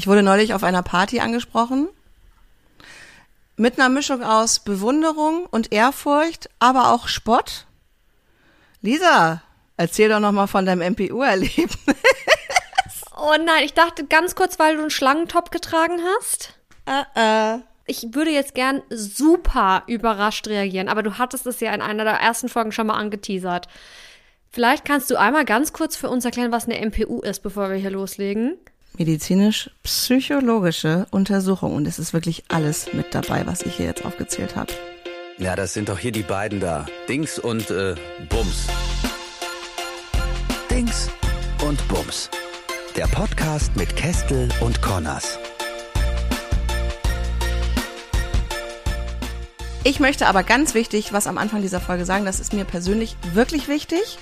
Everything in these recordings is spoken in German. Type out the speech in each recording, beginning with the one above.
Ich wurde neulich auf einer Party angesprochen. Mit einer Mischung aus Bewunderung und Ehrfurcht, aber auch Spott. Lisa, erzähl doch noch mal von deinem MPU-Erlebnis. Oh nein, ich dachte ganz kurz, weil du einen Schlangentop getragen hast. äh, äh. Ich würde jetzt gern super überrascht reagieren, aber du hattest es ja in einer der ersten Folgen schon mal angeteasert. Vielleicht kannst du einmal ganz kurz für uns erklären, was eine MPU ist, bevor wir hier loslegen. Medizinisch-psychologische Untersuchung. Und es ist wirklich alles mit dabei, was ich hier jetzt aufgezählt habe. Ja, das sind doch hier die beiden da. Dings und äh, Bums. Dings und Bums. Der Podcast mit Kestel und Connors. Ich möchte aber ganz wichtig, was am Anfang dieser Folge sagen, das ist mir persönlich wirklich wichtig.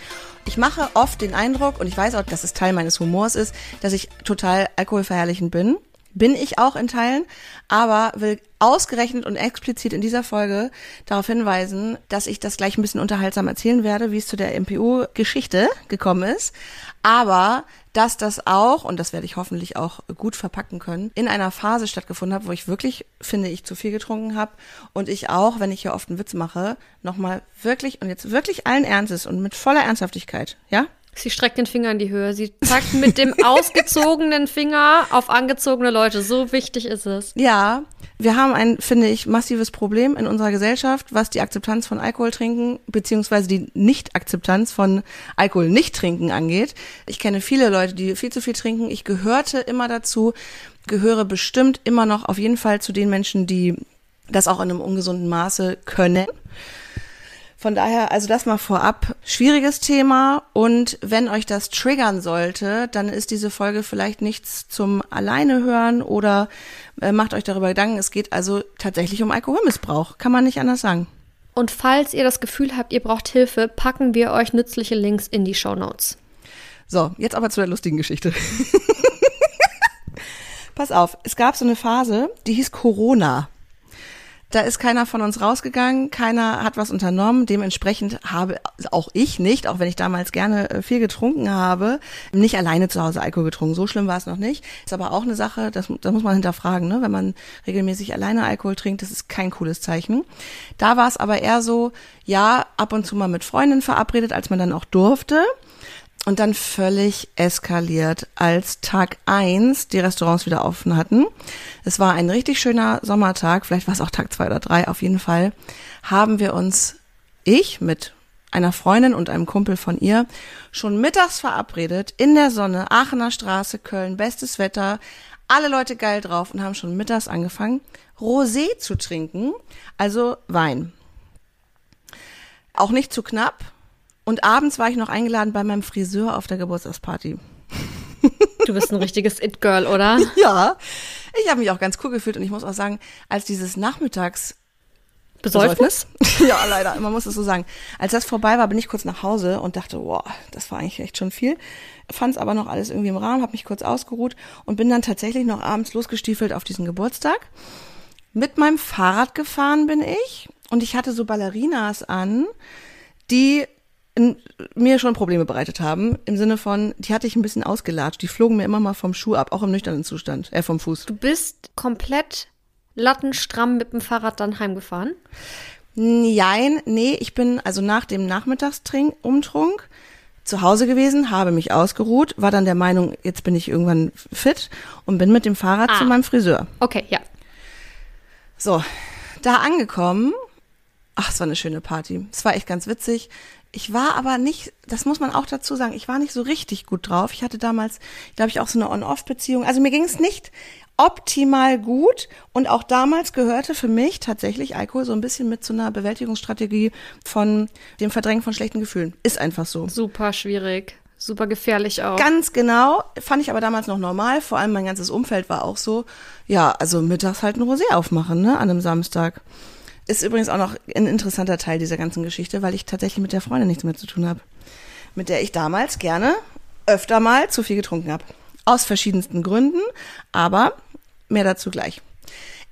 Ich mache oft den Eindruck, und ich weiß auch, dass es Teil meines Humors ist, dass ich total alkoholverherrlichend bin. Bin ich auch in Teilen, aber will ausgerechnet und explizit in dieser Folge darauf hinweisen, dass ich das gleich ein bisschen unterhaltsam erzählen werde, wie es zu der MPU-Geschichte gekommen ist. Aber dass das auch, und das werde ich hoffentlich auch gut verpacken können, in einer Phase stattgefunden hat, wo ich wirklich, finde ich, zu viel getrunken habe und ich auch, wenn ich hier oft einen Witz mache, nochmal wirklich und jetzt wirklich allen Ernstes und mit voller Ernsthaftigkeit, ja? Sie streckt den Finger in die Höhe. Sie zeigt mit dem ausgezogenen Finger auf angezogene Leute. So wichtig ist es. Ja, wir haben ein, finde ich, massives Problem in unserer Gesellschaft, was die Akzeptanz von Alkohol trinken, beziehungsweise die Nicht-Akzeptanz von Alkohol nicht trinken angeht. Ich kenne viele Leute, die viel zu viel trinken. Ich gehörte immer dazu, gehöre bestimmt immer noch auf jeden Fall zu den Menschen, die das auch in einem ungesunden Maße können. Von daher, also das mal vorab, schwieriges Thema und wenn euch das triggern sollte, dann ist diese Folge vielleicht nichts zum alleine hören oder äh, macht euch darüber Gedanken. Es geht also tatsächlich um Alkoholmissbrauch, kann man nicht anders sagen. Und falls ihr das Gefühl habt, ihr braucht Hilfe, packen wir euch nützliche Links in die Show Notes. So, jetzt aber zu der lustigen Geschichte. Pass auf, es gab so eine Phase, die hieß Corona. Da ist keiner von uns rausgegangen, keiner hat was unternommen. Dementsprechend habe auch ich nicht, auch wenn ich damals gerne äh, viel getrunken habe, nicht alleine zu Hause Alkohol getrunken. So schlimm war es noch nicht. Ist aber auch eine Sache, das, das muss man hinterfragen, ne? wenn man regelmäßig alleine Alkohol trinkt, das ist kein cooles Zeichen. Da war es aber eher so, ja, ab und zu mal mit Freundinnen verabredet, als man dann auch durfte und dann völlig eskaliert, als Tag eins die Restaurants wieder offen hatten. Es war ein richtig schöner Sommertag, vielleicht war es auch Tag zwei oder drei, auf jeden Fall haben wir uns, ich mit einer Freundin und einem Kumpel von ihr, schon mittags verabredet, in der Sonne, Aachener Straße, Köln, bestes Wetter, alle Leute geil drauf und haben schon mittags angefangen, Rosé zu trinken, also Wein. Auch nicht zu knapp, und abends war ich noch eingeladen bei meinem Friseur auf der Geburtstagsparty. Du bist ein richtiges It-Girl, oder? Ja, ich habe mich auch ganz cool gefühlt und ich muss auch sagen, als dieses Nachmittags Besäufnis? ja, leider, man muss es so sagen. Als das vorbei war, bin ich kurz nach Hause und dachte, boah, das war eigentlich echt schon viel. Fand es aber noch alles irgendwie im Rahmen, habe mich kurz ausgeruht und bin dann tatsächlich noch abends losgestiefelt auf diesen Geburtstag. Mit meinem Fahrrad gefahren bin ich und ich hatte so Ballerinas an, die mir schon Probleme bereitet haben. Im Sinne von, die hatte ich ein bisschen ausgelatscht. Die flogen mir immer mal vom Schuh ab, auch im nüchternen Zustand, äh, vom Fuß. Du bist komplett lattenstramm mit dem Fahrrad dann heimgefahren? Nein, nee, ich bin also nach dem Nachmittagstrink, Umtrunk zu Hause gewesen, habe mich ausgeruht, war dann der Meinung, jetzt bin ich irgendwann fit und bin mit dem Fahrrad Ah. zu meinem Friseur. Okay, ja. So, da angekommen, ach, es war eine schöne Party. Es war echt ganz witzig. Ich war aber nicht, das muss man auch dazu sagen, ich war nicht so richtig gut drauf. Ich hatte damals, glaube ich, auch so eine On-Off-Beziehung. Also mir ging es nicht optimal gut und auch damals gehörte für mich tatsächlich Alkohol so ein bisschen mit zu einer Bewältigungsstrategie von dem Verdrängen von schlechten Gefühlen. Ist einfach so. Super schwierig. Super gefährlich auch. Ganz genau, fand ich aber damals noch normal. Vor allem mein ganzes Umfeld war auch so, ja, also mittags halt ein Rosé aufmachen, ne, an einem Samstag. Ist übrigens auch noch ein interessanter Teil dieser ganzen Geschichte, weil ich tatsächlich mit der Freundin nichts mehr zu tun habe. Mit der ich damals gerne öfter mal zu viel getrunken habe. Aus verschiedensten Gründen, aber mehr dazu gleich.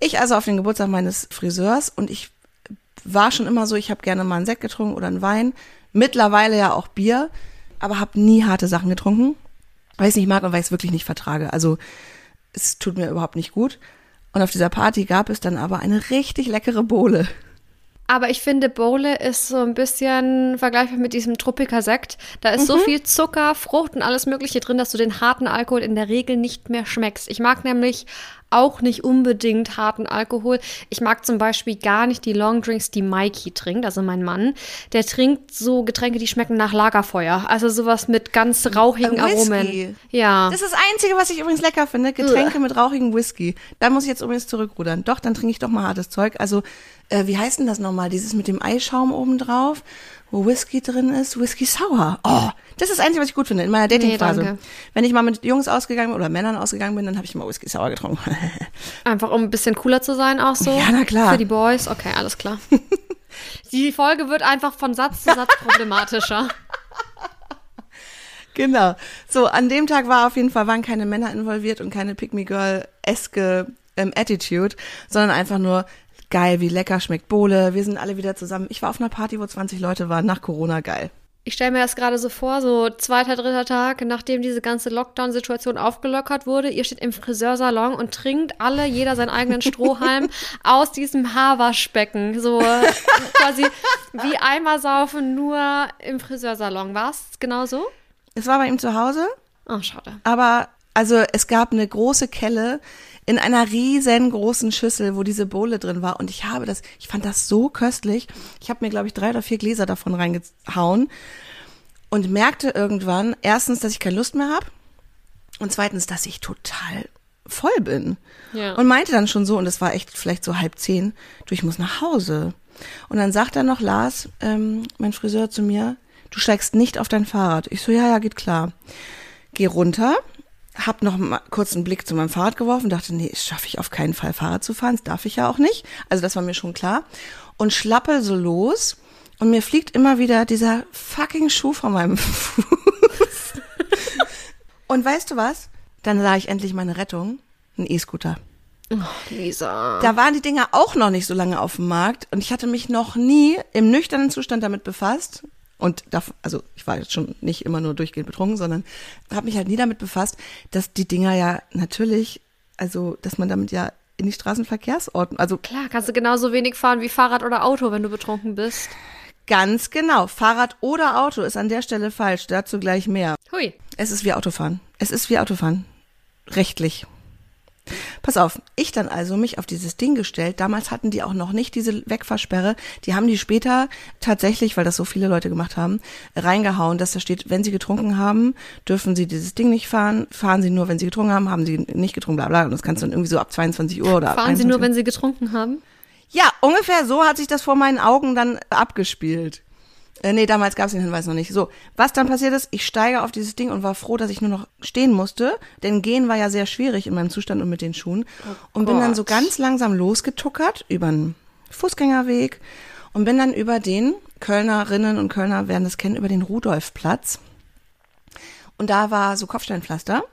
Ich also auf den Geburtstag meines Friseurs und ich war schon immer so, ich habe gerne mal einen Sekt getrunken oder einen Wein. Mittlerweile ja auch Bier, aber habe nie harte Sachen getrunken, weil ich es nicht mag und weil ich es wirklich nicht vertrage. Also es tut mir überhaupt nicht gut. Und auf dieser Party gab es dann aber eine richtig leckere Bohle. Aber ich finde, Bowle ist so ein bisschen vergleichbar mit diesem Tropika-Sekt. Da ist so viel Zucker, Frucht und alles Mögliche drin, dass du den harten Alkohol in der Regel nicht mehr schmeckst. Ich mag nämlich auch nicht unbedingt harten Alkohol. Ich mag zum Beispiel gar nicht die Longdrinks, die Mikey trinkt, also mein Mann. Der trinkt so Getränke, die schmecken nach Lagerfeuer. Also sowas mit ganz rauchigen Äh, Whisky. Aromen. Ja. Das ist das Einzige, was ich übrigens lecker finde. Getränke mit rauchigem Whisky. Da muss ich jetzt übrigens zurückrudern. Doch, dann trinke ich doch mal hartes Zeug. Also, äh, wie heißt denn das nochmal? Dieses mit dem Eischaum oben drauf, wo Whisky drin ist. Whisky Sour. Oh, das ist das Einzige, was ich gut finde in meiner Datingphase. danke. Wenn ich mal mit Jungs ausgegangen bin oder Männern ausgegangen bin, dann habe ich immer Whisky Sour getrunken. Einfach um ein bisschen cooler zu sein, auch so. Ja, na klar. Für die Boys. Okay, alles klar. die Folge wird einfach von Satz zu Satz problematischer. Genau. So, an dem Tag war auf jeden Fall, waren keine Männer involviert und keine Pick-Me-Girl-eske ähm, Attitude, sondern einfach nur geil, wie lecker schmeckt Bohle. Wir sind alle wieder zusammen. Ich war auf einer Party, wo 20 Leute waren, nach Corona, geil. Ich stelle mir das gerade so vor, so zweiter, dritter Tag, nachdem diese ganze Lockdown-Situation aufgelockert wurde. Ihr steht im Friseursalon und trinkt alle, jeder seinen eigenen Strohhalm aus diesem Haarwaschbecken. So quasi wie Eimer saufen, nur im Friseursalon. War's genau so? Es war bei ihm zu Hause, Oh, schade. aber also es gab eine große Kelle in einer riesengroßen Schüssel, wo diese Bohle drin war und ich habe das, ich fand das so köstlich. Ich habe mir glaube ich drei oder vier Gläser davon reingehauen und merkte irgendwann erstens, dass ich keine Lust mehr habe und zweitens, dass ich total voll bin. Ja. Und meinte dann schon so, und es war echt vielleicht so halb zehn, du, ich muss nach Hause. Und dann sagt dann noch Lars, ähm, mein Friseur, zu mir, du steigst nicht auf dein Fahrrad. Ich so, ja, ja, geht klar. Geh runter, hab noch mal kurz einen Blick zu meinem Fahrrad geworfen, dachte, nee, das schaffe ich auf keinen Fall Fahrrad zu fahren, das darf ich ja auch nicht. Also das war mir schon klar. Und schlappel so los und mir fliegt immer wieder dieser fucking Schuh von meinem Fuß. und weißt du was? Dann sah ich endlich meine Rettung, ein E-Scooter. Lisa. Da waren die Dinger auch noch nicht so lange auf dem Markt und ich hatte mich noch nie im nüchternen Zustand damit befasst. Und da, also ich war jetzt schon nicht immer nur durchgehend betrunken, sondern habe mich halt nie damit befasst, dass die Dinger ja natürlich, also dass man damit ja in die Straßenverkehrsordnung, also Klar, kannst du genauso wenig fahren wie Fahrrad oder Auto, wenn du betrunken bist. ganz genau, Fahrrad oder Auto ist an der Stelle falsch, dazu gleich mehr. Hui. Es ist wie Autofahren. Es ist wie Autofahren. Rechtlich. Pass auf, ich dann also mich auf dieses Ding gestellt. Damals hatten die auch noch nicht diese Wegfahrsperre. Die haben die später tatsächlich, weil das so viele Leute gemacht haben, reingehauen, dass da steht, wenn sie getrunken haben, dürfen sie dieses Ding nicht fahren. Fahren sie nur, wenn sie getrunken haben, haben sie nicht getrunken, bla bla. Und das kannst du dann irgendwie so ab 22 Uhr oder ab Fahren sie nur, 21 wenn sie getrunken haben? ja, ungefähr so hat sich das vor meinen Augen dann abgespielt. Äh, nee, damals gab es den Hinweis noch nicht. So, was dann passiert ist, ich steige auf dieses Ding und war froh, dass ich nur noch stehen musste, denn gehen war ja sehr schwierig in meinem Zustand und mit den Schuhen. und bin dann so ganz langsam losgetuckert über einen Fußgängerweg und bin dann über den, Kölnerinnen und Kölner werden das kennen, über den Rudolfplatz. Und da war so Kopfsteinpflaster.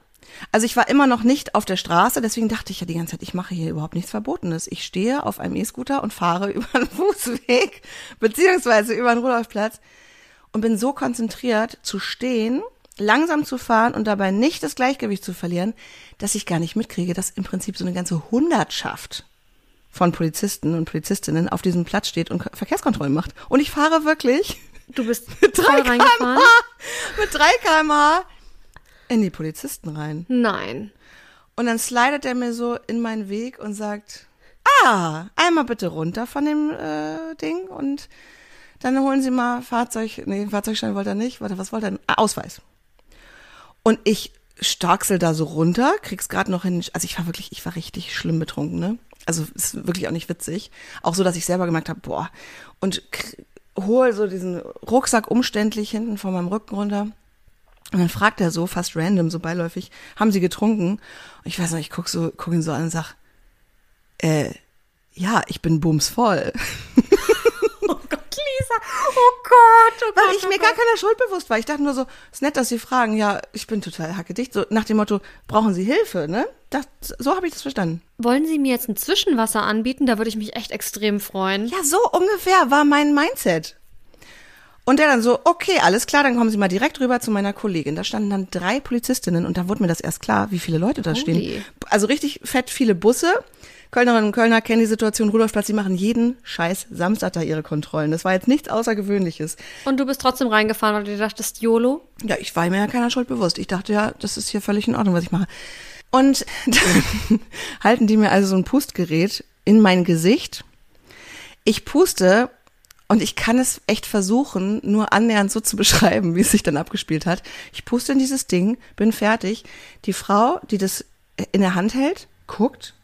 Also ich war immer noch nicht auf der Straße, deswegen dachte ich ja die ganze Zeit, ich mache hier überhaupt nichts Verbotenes. Ich stehe auf einem E-Scooter und fahre über einen Fußweg, beziehungsweise über einen Rudolfplatz und bin so konzentriert zu stehen, langsam zu fahren und dabei nicht das Gleichgewicht zu verlieren, dass ich gar nicht mitkriege, dass im Prinzip so eine ganze Hundertschaft von Polizisten und Polizistinnen auf diesem Platz steht und Verkehrskontrollen macht. Und ich fahre wirklich Du bist mit voll 3 reingefahren? km/h, mit 3 km/h in die Polizisten rein. Nein. Und dann slidet er mir so in meinen Weg und sagt, ah, einmal bitte runter von dem äh, Ding und dann holen Sie mal Fahrzeug, nee, Fahrzeugschein wollte er nicht, warte, was wollte er denn? Ah, Ausweis. Und ich starksel da so runter, krieg's gerade noch hin, also ich war wirklich, ich war richtig schlimm betrunken, ne? Also ist wirklich auch nicht witzig. Auch so, dass ich selber gemerkt habe, boah, und k- hol so diesen Rucksack umständlich hinten von meinem Rücken runter. Und dann fragt er so, fast random, so beiläufig, haben Sie getrunken? Und ich weiß noch, ich guck so, guck ihn so an und sag, äh, ja, ich bin bumsvoll. Oh Gott, Lisa. Oh Gott, oh Gott. Weil ich mir gar keiner Schuld bewusst war. Ich dachte nur so, ist nett, dass Sie fragen. Ja, ich bin total hackedicht. So nach dem Motto, brauchen Sie Hilfe, ne? Das, so habe ich das verstanden. Wollen Sie mir jetzt ein Zwischenwasser anbieten? Da würde ich mich echt extrem freuen. Ja, so ungefähr war mein Mindset. Und der dann so, okay, alles klar, dann kommen Sie mal direkt rüber zu meiner Kollegin. Da standen dann drei Polizistinnen und da wurde mir das erst klar, wie viele Leute da stehen. Holy. Also richtig fett viele Busse. Kölnerinnen und Kölner kennen die Situation, Rudolfplatz, die machen jeden scheiß Samstag da ihre Kontrollen. Das war jetzt nichts Außergewöhnliches. Und du bist trotzdem reingefahren, weil du dir dachtest, YOLO? Ja, ich war mir ja keiner Schuld bewusst. Ich dachte ja, das ist hier völlig in Ordnung, was ich mache. Und dann halten die mir also so ein Pustgerät in mein Gesicht. Ich puste und ich kann es echt versuchen, nur annähernd so zu beschreiben, wie es sich dann abgespielt hat. Ich puste in dieses Ding, bin fertig. Die Frau, die das in der Hand hält, guckt.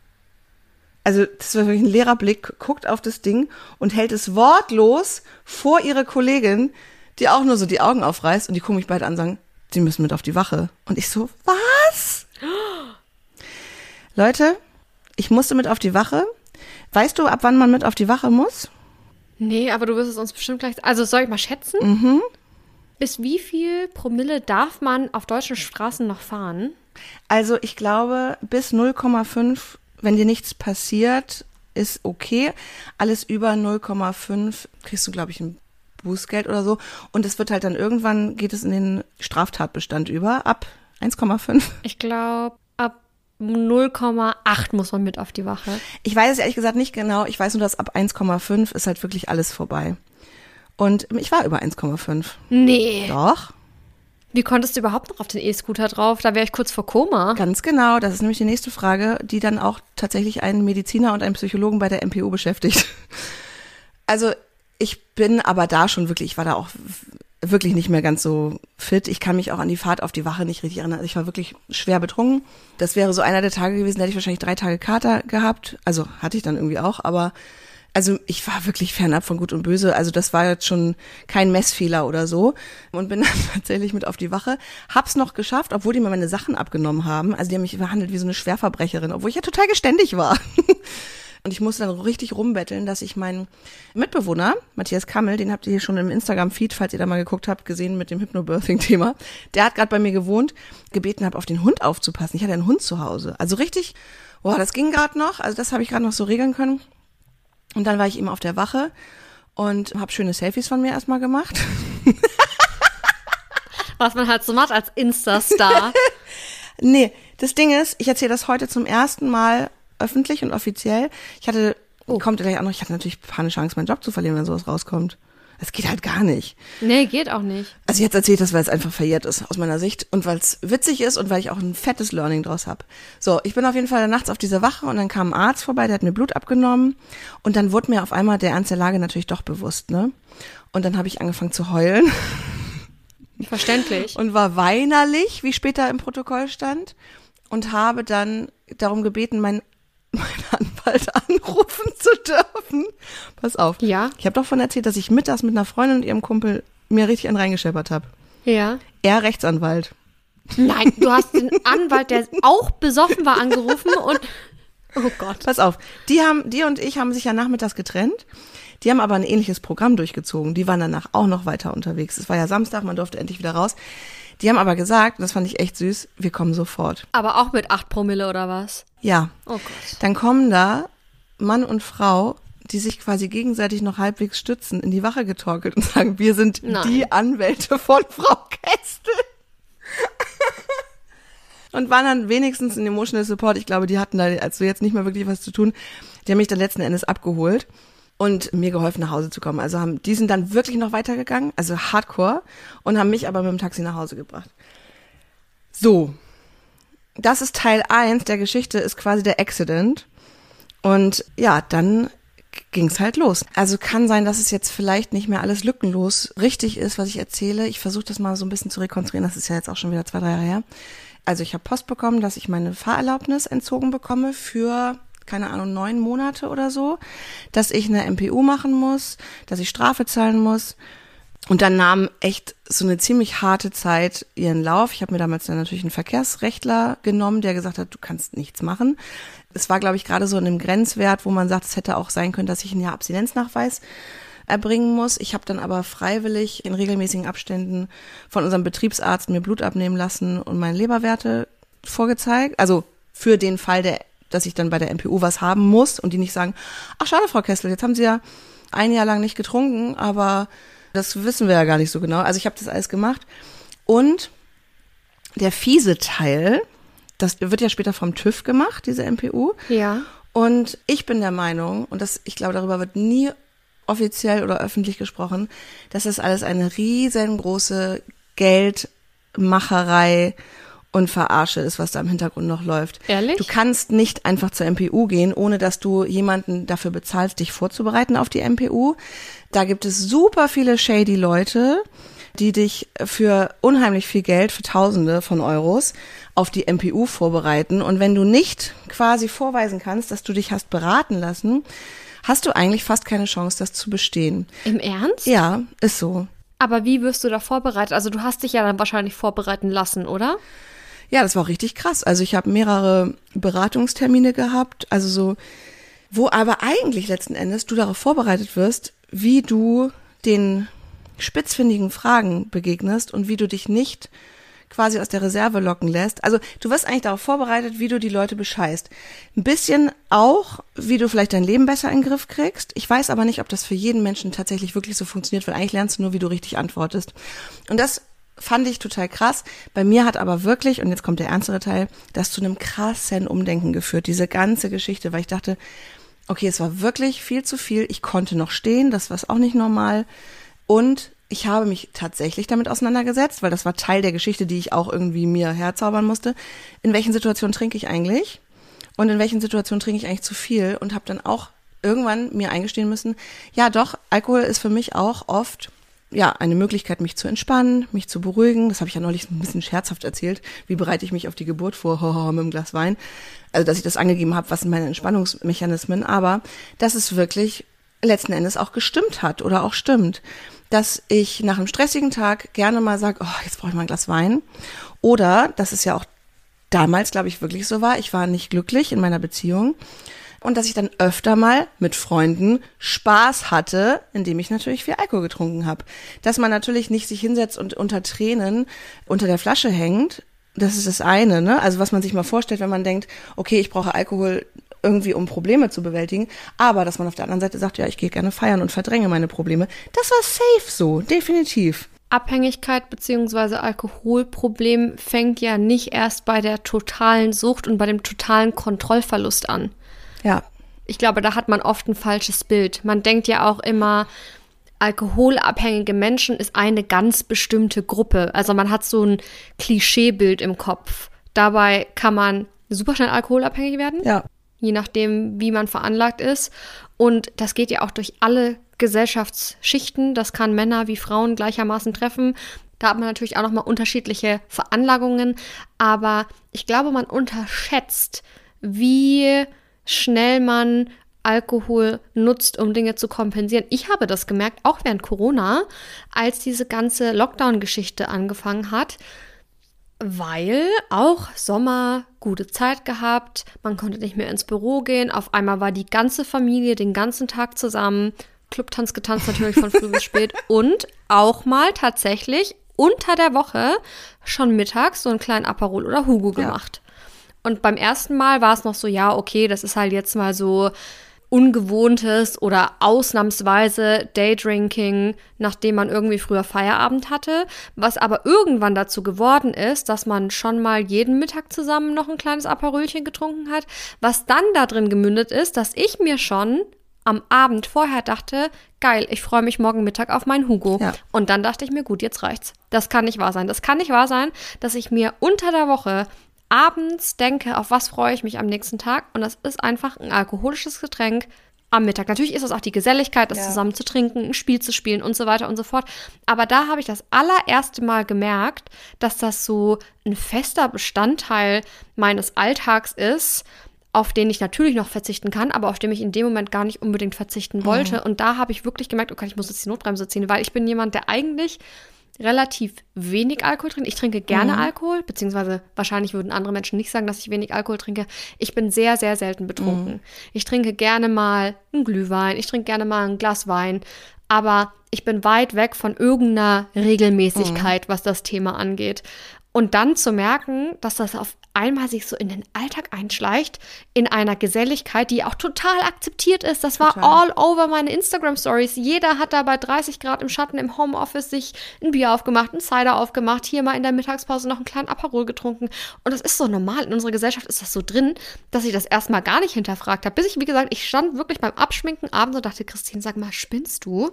Also, das war wirklich ein leerer Blick, guckt auf das Ding und hält es wortlos vor ihre Kollegin, die auch nur so die Augen aufreißt und die gucken mich beide an und sagen, sie müssen mit auf die Wache. Und ich so, was? Leute, ich musste mit auf die Wache. Weißt du, ab wann man mit auf die Wache muss? Nee, aber du wirst es uns bestimmt gleich. Also soll ich mal schätzen? Mhm. Bis wie viel Promille darf man auf deutschen Straßen noch fahren? Also ich glaube, bis 0,5, wenn dir nichts passiert, ist okay. Alles über 0,5 kriegst du, glaube ich, ein Bußgeld oder so. Und es wird halt dann irgendwann, geht es in den Straftatbestand über, ab 1,5. Ich glaube, ab 0,8 muss man mit auf die Wache. Ich weiß es ehrlich gesagt nicht genau. Ich weiß nur, dass ab 1,5 ist halt wirklich alles vorbei. Und ich war über 1,5. Nee. Doch, Wie konntest du überhaupt noch auf den E-Scooter drauf? Da wäre ich kurz vor Koma. ganz genau. Das ist nämlich die nächste Frage, die dann auch tatsächlich einen Mediziner und einen Psychologen bei der MPU beschäftigt. Also ich bin aber da schon wirklich, ich war da auch wirklich nicht mehr ganz so fit. Ich kann mich auch an die Fahrt auf die Wache nicht richtig erinnern. Also ich war wirklich schwer betrunken. Das wäre so einer der Tage gewesen, da hätte ich wahrscheinlich drei Tage Kater gehabt. Also hatte ich dann irgendwie auch, aber also ich war wirklich fernab von Gut und Böse. Also das war jetzt schon kein Messfehler oder so. Und bin dann tatsächlich mit auf die Wache. Hab's noch geschafft, obwohl die mir meine Sachen abgenommen haben. Also die haben mich behandelt wie so eine Schwerverbrecherin, obwohl ich ja total geständig war. Und ich musste dann richtig rumbetteln, dass ich meinen Mitbewohner, Matthias Kammel, den habt ihr hier schon im Instagram-Feed, falls ihr da mal geguckt habt, gesehen mit dem Hypnobirthing-Thema. Der hat gerade bei mir gewohnt, gebeten habe, auf den Hund aufzupassen. Ich hatte einen Hund zu Hause. Also richtig, boah, das ging gerade noch. Also das habe ich gerade noch so regeln können. Und dann war ich eben auf der Wache und habe schöne Selfies von mir erstmal gemacht. Was man halt so macht als Insta-Star. Nee, das Ding ist, ich erzähle das heute zum ersten Mal öffentlich und offiziell. Ich hatte, kommt gleich auch noch, ich hatte natürlich panische Angst, meinen Job zu verlieren, wenn sowas rauskommt. Das geht halt gar nicht. nee, geht auch nicht. Also jetzt erzähle ich das, weil es einfach verjährt ist aus meiner Sicht und weil es witzig ist und weil ich auch ein fettes Learning draus habe. So, ich bin auf jeden Fall nachts auf dieser Wache und dann kam ein Arzt vorbei, der hat mir Blut abgenommen und dann wurde mir auf einmal der Ernst der Lage natürlich doch bewusst, ne? Und dann habe ich angefangen zu heulen Verständlich. und war weinerlich, wie später im Protokoll stand, und habe dann darum gebeten, meinen meinen Anwalt anrufen zu dürfen. Pass auf. Ja. Ich habe doch von erzählt, dass ich mittags mit einer Freundin und ihrem Kumpel mir richtig einen reingescheppert habe. Ja. Er Rechtsanwalt. Nein, du hast den Anwalt, der auch besoffen war, angerufen und. Oh Gott. Pass auf. Die haben, die und ich haben sich ja nachmittags getrennt. Die haben aber ein ähnliches Programm durchgezogen. Die waren danach auch noch weiter unterwegs. Es war ja Samstag, man durfte endlich wieder raus. Die haben aber gesagt, das fand ich echt süß, wir kommen sofort. Aber auch mit 8 Promille oder was? Ja. Oh Gott. Dann kommen da Mann und Frau, die sich quasi gegenseitig noch halbwegs stützen, in die Wache getorkelt und sagen, wir sind Nein. die Anwälte von Frau Kestel. und waren dann wenigstens in Emotional Support. Ich glaube, die hatten da also jetzt nicht mehr wirklich was zu tun. Die haben mich dann letzten Endes abgeholt und mir geholfen, nach Hause zu kommen. Also haben, die sind dann wirklich noch weitergegangen, also hardcore, und haben mich aber mit dem Taxi nach Hause gebracht. So. Das ist Teil eins der Geschichte, ist quasi der Accident. Und ja, dann ging's halt los. Also kann sein, dass es jetzt vielleicht nicht mehr alles lückenlos richtig ist, was ich erzähle. Ich versuche das mal so ein bisschen zu rekonstruieren. Das ist ja jetzt auch schon wieder zwei, drei Jahre her. Also ich habe Post bekommen, dass ich meine Fahrerlaubnis entzogen bekomme für keine Ahnung, neun Monate oder so, dass ich eine MPU machen muss, dass ich Strafe zahlen muss. Und dann nahm echt so eine ziemlich harte Zeit ihren Lauf. Ich habe mir damals dann natürlich einen Verkehrsrechtler genommen, der gesagt hat, du kannst nichts machen. Es war, glaube ich, gerade so in einem Grenzwert, wo man sagt, es hätte auch sein können, dass ich ein Jahr Abstinenznachweis erbringen muss. Ich habe dann aber freiwillig in regelmäßigen Abständen von unserem Betriebsarzt mir Blut abnehmen lassen und meine Leberwerte vorgezeigt. Also für den Fall, der, dass ich dann bei der MPU was haben muss und die nicht sagen, ach schade, Frau Kessel, jetzt haben Sie ja ein Jahr lang nicht getrunken, aber Das wissen wir ja gar nicht so genau. Also ich habe das alles gemacht. Und der fiese Teil, das wird ja später vom TÜV gemacht, diese MPU. Ja. Und ich bin der Meinung, und das, ich glaube, darüber wird nie offiziell oder öffentlich gesprochen, dass das alles eine riesengroße Geldmacherei und Verarsche ist, was da im Hintergrund noch läuft. Ehrlich? Du kannst nicht einfach zur MPU gehen, ohne dass du jemanden dafür bezahlst, dich vorzubereiten auf die MPU. Da gibt es super viele shady Leute, die dich für unheimlich viel Geld, für Tausende von Euros, auf die MPU vorbereiten. Und wenn du nicht quasi vorweisen kannst, dass du dich hast beraten lassen, hast du eigentlich fast keine Chance, das zu bestehen. Im Ernst? Ja, ist so. Aber wie wirst du da vorbereitet? Also du hast dich ja dann wahrscheinlich vorbereiten lassen, oder? Ja, das war richtig krass. Also ich habe mehrere Beratungstermine gehabt, also so, wo aber eigentlich letzten Endes du darauf vorbereitet wirst, wie du den spitzfindigen Fragen begegnest und wie du dich nicht quasi aus der Reserve locken lässt. Also du wirst eigentlich darauf vorbereitet, wie du die Leute bescheißt. Ein bisschen auch, wie du vielleicht dein Leben besser in den Griff kriegst. Ich weiß aber nicht, ob das für jeden Menschen tatsächlich wirklich so funktioniert, weil eigentlich lernst du nur, wie du richtig antwortest. Und das fand ich total krass. Bei mir hat aber wirklich, und jetzt kommt der ernstere Teil, das zu einem krassen Umdenken geführt, diese ganze Geschichte, weil ich dachte, okay, es war wirklich viel zu viel. Ich konnte noch stehen, das war auch nicht normal. Und ich habe mich tatsächlich damit auseinandergesetzt, weil das war Teil der Geschichte, die ich auch irgendwie mir herzaubern musste. In welchen Situationen trinke ich eigentlich? Und in welchen Situationen trinke ich eigentlich zu viel? Und habe dann auch irgendwann mir eingestehen müssen, ja doch, Alkohol ist für mich auch oft ja, eine Möglichkeit, mich zu entspannen, mich zu beruhigen. Das habe ich ja neulich ein bisschen scherzhaft erzählt. Wie bereite ich mich auf die Geburt vor? Hoho, mit einem Glas Wein. Also, dass ich das angegeben habe, was sind meine Entspannungsmechanismen. Aber dass es wirklich letzten Endes auch gestimmt hat oder auch stimmt. Dass ich nach einem stressigen Tag gerne mal sage, oh, jetzt brauche ich mal ein Glas Wein. Oder, dass es ja auch damals, glaube ich, wirklich so war. Ich war nicht glücklich in meiner Beziehung und dass ich dann öfter mal mit Freunden Spaß hatte, indem ich natürlich viel Alkohol getrunken habe. Dass man natürlich nicht sich hinsetzt und unter Tränen unter der Flasche hängt, das ist das eine, ne? Also was man sich mal vorstellt, wenn man denkt, okay, ich brauche Alkohol irgendwie um Probleme zu bewältigen, aber dass man auf der anderen Seite sagt, ja, ich gehe gerne feiern und verdränge meine Probleme, das war safe so, definitiv. Abhängigkeit bzw. Alkoholproblem fängt ja nicht erst bei der totalen Sucht und bei dem totalen Kontrollverlust an. Ja. Ich glaube, da hat man oft ein falsches Bild. Man denkt ja auch immer, alkoholabhängige Menschen ist eine ganz bestimmte Gruppe. Also man hat so ein Klischeebild im Kopf. Dabei kann man super schnell alkoholabhängig werden. Ja. Je nachdem, wie man veranlagt ist. Und das geht ja auch durch alle Gesellschaftsschichten. Das kann Männer wie Frauen gleichermaßen treffen. Da hat man natürlich auch nochmal unterschiedliche Veranlagungen. Aber ich glaube, man unterschätzt, wie schnell man Alkohol nutzt, um Dinge zu kompensieren. Ich habe das gemerkt, auch während Corona, als diese ganze Lockdown-Geschichte angefangen hat, weil auch Sommer gute Zeit gehabt, man konnte nicht mehr ins Büro gehen, auf einmal war die ganze Familie den ganzen Tag zusammen, Clubtanz getanzt natürlich von früh bis spät und auch mal tatsächlich unter der Woche schon mittags so einen kleinen Aperol oder Hugo gemacht. Ja. Und beim ersten Mal war es noch so, ja, okay, das ist halt jetzt mal so ungewohntes oder ausnahmsweise Daydrinking, nachdem man irgendwie früher Feierabend hatte, was aber irgendwann dazu geworden ist, dass man schon mal jeden Mittag zusammen noch ein kleines Aperölchen getrunken hat, was dann da drin gemündet ist, dass ich mir schon am Abend vorher dachte, geil, ich freue mich morgen Mittag auf meinen Hugo. Ja. Und dann dachte ich mir, gut, jetzt reicht's. Das kann nicht wahr sein. Das kann nicht wahr sein, dass ich mir unter der Woche abends denke, auf was freue ich mich am nächsten Tag. Und das ist einfach ein alkoholisches Getränk am Mittag. Natürlich ist es auch die Geselligkeit, das ja. zusammen zu trinken, ein Spiel zu spielen und so weiter und so fort. Aber da habe ich das allererste Mal gemerkt, dass das so ein fester Bestandteil meines Alltags ist, auf den ich natürlich noch verzichten kann, aber auf den ich in dem Moment gar nicht unbedingt verzichten wollte. Mhm. Und da habe ich wirklich gemerkt, okay, ich muss jetzt die Notbremse ziehen, weil ich bin jemand, der eigentlich relativ wenig Alkohol trinke. Ich trinke gerne mhm. Alkohol, beziehungsweise wahrscheinlich würden andere Menschen nicht sagen, dass ich wenig Alkohol trinke. Ich bin sehr, sehr selten betrunken. Mhm. Ich trinke gerne mal einen Glühwein, ich trinke gerne mal ein Glas Wein, aber ich bin weit weg von irgendeiner Regelmäßigkeit, mhm. was das Thema angeht. Und dann zu merken, dass das auf einmal sich so in den Alltag einschleicht, in einer Geselligkeit, die auch total akzeptiert ist. Das war Total. all over meine Instagram-Stories. Jeder hat da bei 30 Grad im Schatten im Homeoffice sich ein Bier aufgemacht, ein Cider aufgemacht, hier mal in der Mittagspause noch einen kleinen Aperol getrunken. Und das ist so normal. In unserer Gesellschaft ist das so drin, dass ich das erstmal gar nicht hinterfragt habe. Bis ich, wie gesagt, ich stand wirklich beim Abschminken abends und dachte, Christine, sag mal, spinnst du?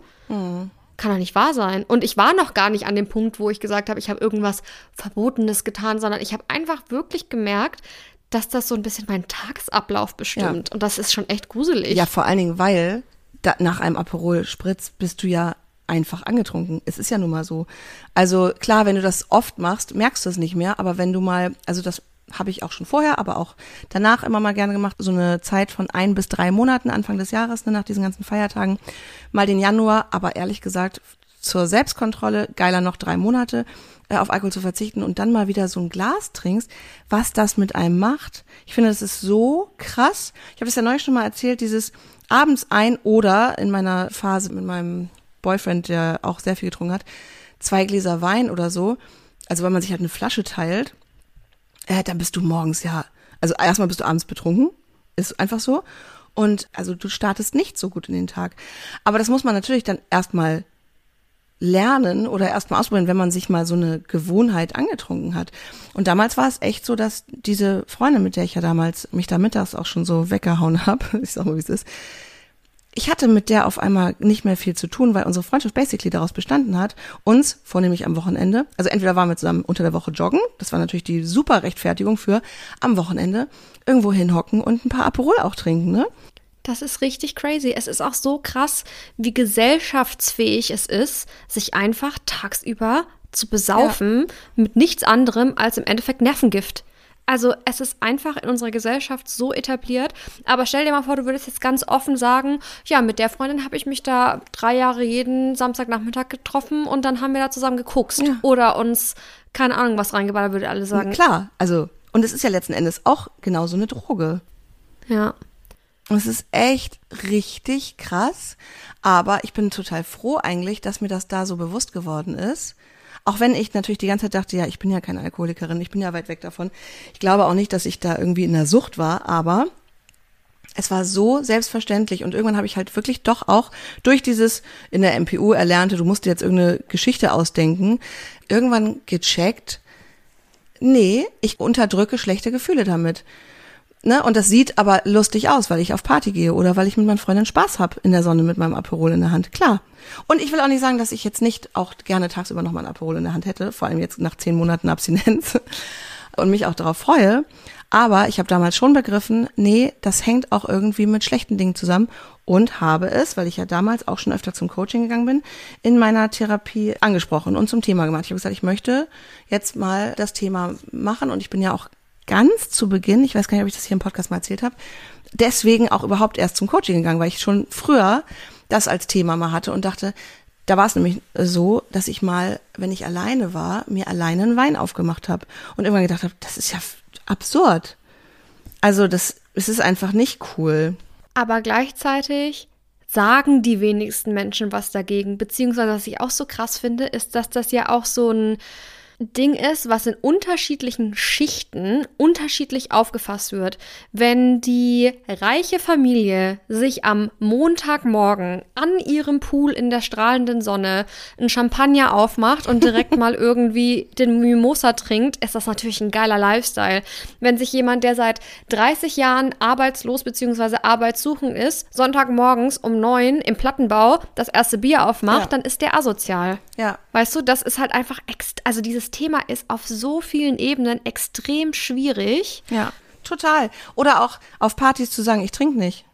Kann doch nicht wahr sein. Und ich war noch gar nicht an dem Punkt, wo ich gesagt habe, ich habe irgendwas Verbotenes getan, sondern ich habe einfach wirklich gemerkt, dass das so ein bisschen meinen Tagesablauf bestimmt. Und das ist schon echt gruselig. Ja, vor allen Dingen, weil da, nach einem Aperol Spritz bist du ja einfach angetrunken. Es ist ja nun mal so. Also klar, wenn du das oft machst, merkst du es nicht mehr. Aber wenn du mal, also das habe ich auch schon vorher, aber auch danach immer mal gerne gemacht, so eine Zeit von ein bis drei Monaten Anfang des Jahres, ne, nach diesen ganzen Feiertagen, mal den Januar, aber ehrlich gesagt, zur Selbstkontrolle, geiler noch drei Monate äh, auf Alkohol zu verzichten und dann mal wieder so ein Glas trinkst, was das mit einem macht. Ich finde, das ist so krass. Ich habe das ja neulich schon mal erzählt, dieses abends ein oder in meiner Phase mit meinem Boyfriend, der auch sehr viel getrunken hat, zwei Gläser Wein oder so, also weil man sich halt eine Flasche teilt, äh, dann bist du morgens ja, also erstmal bist du abends betrunken, ist einfach so. Und also du startest nicht so gut in den Tag. Aber das muss man natürlich dann erstmal lernen oder erstmal ausprobieren, wenn man sich mal so eine Gewohnheit angetrunken hat. Und damals war es echt so, dass diese Freundin, mit der ich ja damals mich da mittags auch schon so weggehauen habe, ich sag mal, wie es ist, ich hatte mit der auf einmal nicht mehr viel zu tun, weil unsere Freundschaft basically daraus bestanden hat, uns, vornehmlich am Wochenende, also entweder waren wir zusammen unter der Woche joggen, das war natürlich die super Rechtfertigung für am Wochenende irgendwo hinhocken und ein paar Aperol auch trinken, ne? Das ist richtig crazy. Es ist auch so krass, wie gesellschaftsfähig es ist, sich einfach tagsüber zu besaufen mit nichts anderem als im Endeffekt Nervengift. Also es ist einfach in unserer Gesellschaft so etabliert. Aber stell dir mal vor, du würdest jetzt ganz offen sagen, ja, mit der Freundin habe ich mich da drei Jahre jeden Samstagnachmittag getroffen und dann haben wir da zusammen gekokst. Ja. Oder uns, keine Ahnung, was reingeballert, würde alle sagen. Klar, also, und es ist ja letzten Endes auch genauso eine Droge. Ja. Und es ist echt richtig krass. Aber ich bin total froh eigentlich, dass mir das da so bewusst geworden ist. Auch wenn ich natürlich die ganze Zeit dachte, ja, ich bin ja keine Alkoholikerin, ich bin ja weit weg davon. Ich glaube auch nicht, dass ich da irgendwie in der Sucht war, aber es war so selbstverständlich und irgendwann habe ich halt wirklich doch auch durch dieses in der MPU erlernte, du musst dir jetzt irgendeine Geschichte ausdenken, irgendwann gecheckt, nee, ich unterdrücke schlechte Gefühle damit. Ne? Und das sieht aber lustig aus, weil ich auf Party gehe oder weil ich mit meinen Freundinnen Spaß hab in der Sonne mit meinem Aperol in der Hand. Klar. Und ich will auch nicht sagen, dass ich jetzt nicht auch gerne tagsüber noch mal ein Aperol in der Hand hätte, vor allem jetzt nach zehn Monaten Abstinenz und mich auch darauf freue. Aber ich habe damals schon begriffen, nee, das hängt auch irgendwie mit schlechten Dingen zusammen und habe es, weil ich ja damals auch schon öfter zum Coaching gegangen bin, in meiner Therapie angesprochen und zum Thema gemacht. Ich habe gesagt, ich möchte jetzt mal das Thema machen und ich bin ja auch ganz zu Beginn, ich weiß gar nicht, ob ich das hier im Podcast mal erzählt habe, deswegen auch überhaupt erst zum Coaching gegangen, weil ich schon früher das als Thema mal hatte und dachte, da war es nämlich so, dass ich mal, wenn ich alleine war, mir alleine einen Wein aufgemacht habe und irgendwann gedacht habe, das ist ja absurd. Also das, es ist einfach nicht cool. Aber gleichzeitig sagen die wenigsten Menschen was dagegen. Beziehungsweise, was ich auch so krass finde, ist, dass das ja auch so ein Ding ist, was in unterschiedlichen Schichten unterschiedlich aufgefasst wird. Wenn die reiche Familie sich am Montagmorgen an ihrem Pool in der strahlenden Sonne ein Champagner aufmacht und direkt mal irgendwie den Mimosa trinkt, ist das natürlich ein geiler Lifestyle. Wenn sich jemand, der seit 30 Jahren arbeitslos bzw. arbeitssuchend ist, Sonntagmorgens um neun im Plattenbau das erste Bier aufmacht, Ja. dann ist der asozial. Ja, Weißt du, das ist halt einfach, ext also dieses Thema ist auf so vielen Ebenen extrem schwierig. ja, total. Oder auch auf Partys zu sagen, ich trinke nicht.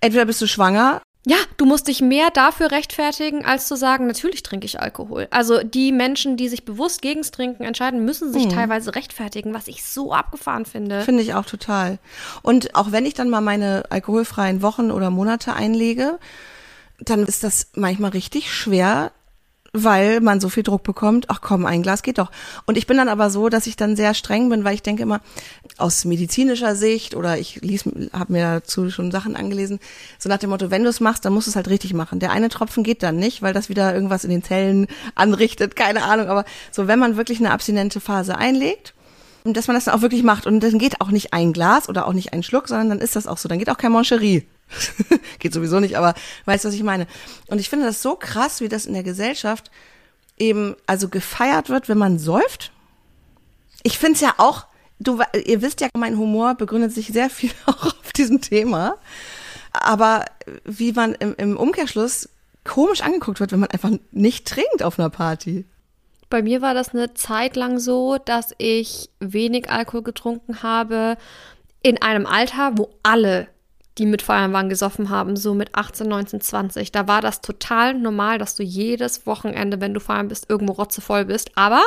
Entweder bist du schwanger Ja, du musst dich mehr dafür rechtfertigen, als zu sagen, natürlich trinke ich Alkohol. Also die Menschen, die sich bewusst gegens Trinken entscheiden, müssen sich teilweise rechtfertigen, was ich so abgefahren finde. Finde ich auch total. Und auch wenn ich dann mal meine alkoholfreien Wochen oder Monate einlege, dann ist das manchmal richtig schwer, weil man so viel Druck bekommt, ach komm, ein Glas geht doch. Und ich bin dann aber so, dass ich dann sehr streng bin, weil ich denke immer, aus medizinischer Sicht oder ich habe mir dazu schon Sachen angelesen, so nach dem Motto, wenn du es machst, dann musst du es halt richtig machen. Der eine Tropfen geht dann nicht, weil das wieder irgendwas in den Zellen anrichtet, keine Ahnung. Aber so, wenn man wirklich eine abstinente Phase einlegt, dass man das dann auch wirklich macht. Und dann geht auch nicht ein Glas oder auch nicht ein Schluck, sondern dann ist das auch so. Dann geht auch kein Moncherie. geht sowieso nicht, aber weißt du, was ich meine? Und ich finde das so krass, wie das in der Gesellschaft eben also gefeiert wird, wenn man säuft. Ich finde es ja auch, du, ihr wisst ja, mein Humor begründet sich sehr viel auch auf diesem Thema. Aber wie man im, im Umkehrschluss komisch angeguckt wird, wenn man einfach nicht trinkt auf einer Party. Bei mir war das eine Zeit lang so, dass ich wenig Alkohol getrunken habe in einem Alter, wo alle, die mit Feiern waren, gesoffen haben, so mit 18, 19, 20. Da war das total normal, dass du jedes Wochenende, wenn du feiern bist, irgendwo rotzevoll bist. Aber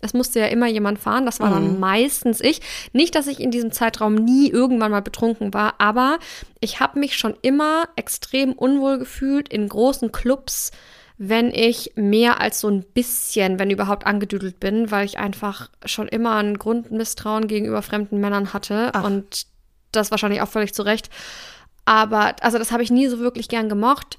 es musste ja immer jemand fahren. Das war dann meistens ich. Nicht, dass ich in diesem Zeitraum nie irgendwann mal betrunken war, aber ich habe mich schon immer extrem unwohl gefühlt in großen Clubs wenn ich mehr als so ein bisschen, wenn überhaupt, angedüdelt bin, weil ich einfach schon immer ein Grundmisstrauen gegenüber fremden Männern hatte Ach. und das wahrscheinlich auch völlig zu Recht. Aber, also das habe ich nie so wirklich gern gemocht.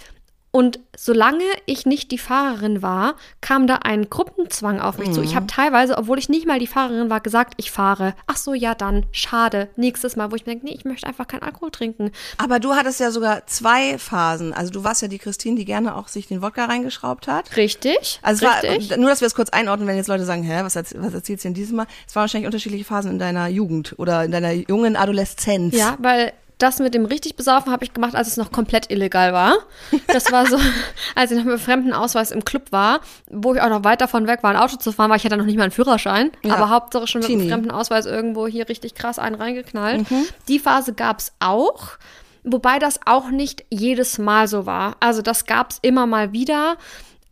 Und solange ich nicht die Fahrerin war, kam da ein Gruppenzwang auf mich zu. Ich habe teilweise, obwohl ich nicht mal die Fahrerin war, gesagt, ich fahre. Ach so, ja dann, schade. Nächstes Mal, wo ich mir denke, nee, ich möchte einfach keinen Alkohol trinken. Aber du hattest ja sogar zwei Phasen. Also du warst ja die Christine, die gerne auch sich den Wodka reingeschraubt hat. Richtig. Also richtig. war, nur, dass wir es kurz einordnen, wenn jetzt Leute sagen, hä, was, was erzählst du denn dieses Mal? Es waren wahrscheinlich unterschiedliche Phasen in deiner Jugend oder in deiner jungen Adoleszenz. Ja, weil das mit dem richtig besaufen habe ich gemacht, als es noch komplett illegal war. Das war so, als ich noch mit fremden Ausweis im Club war, wo ich auch noch weit davon weg war, ein Auto zu fahren, weil ich hatte noch nicht mal einen Führerschein. Ja. Aber Hauptsache schon mit Teenie. einem fremden Ausweis irgendwo hier richtig krass einen reingeknallt. Die Phase gab's auch. Wobei das auch nicht jedes Mal so war. Also das gab's immer mal wieder.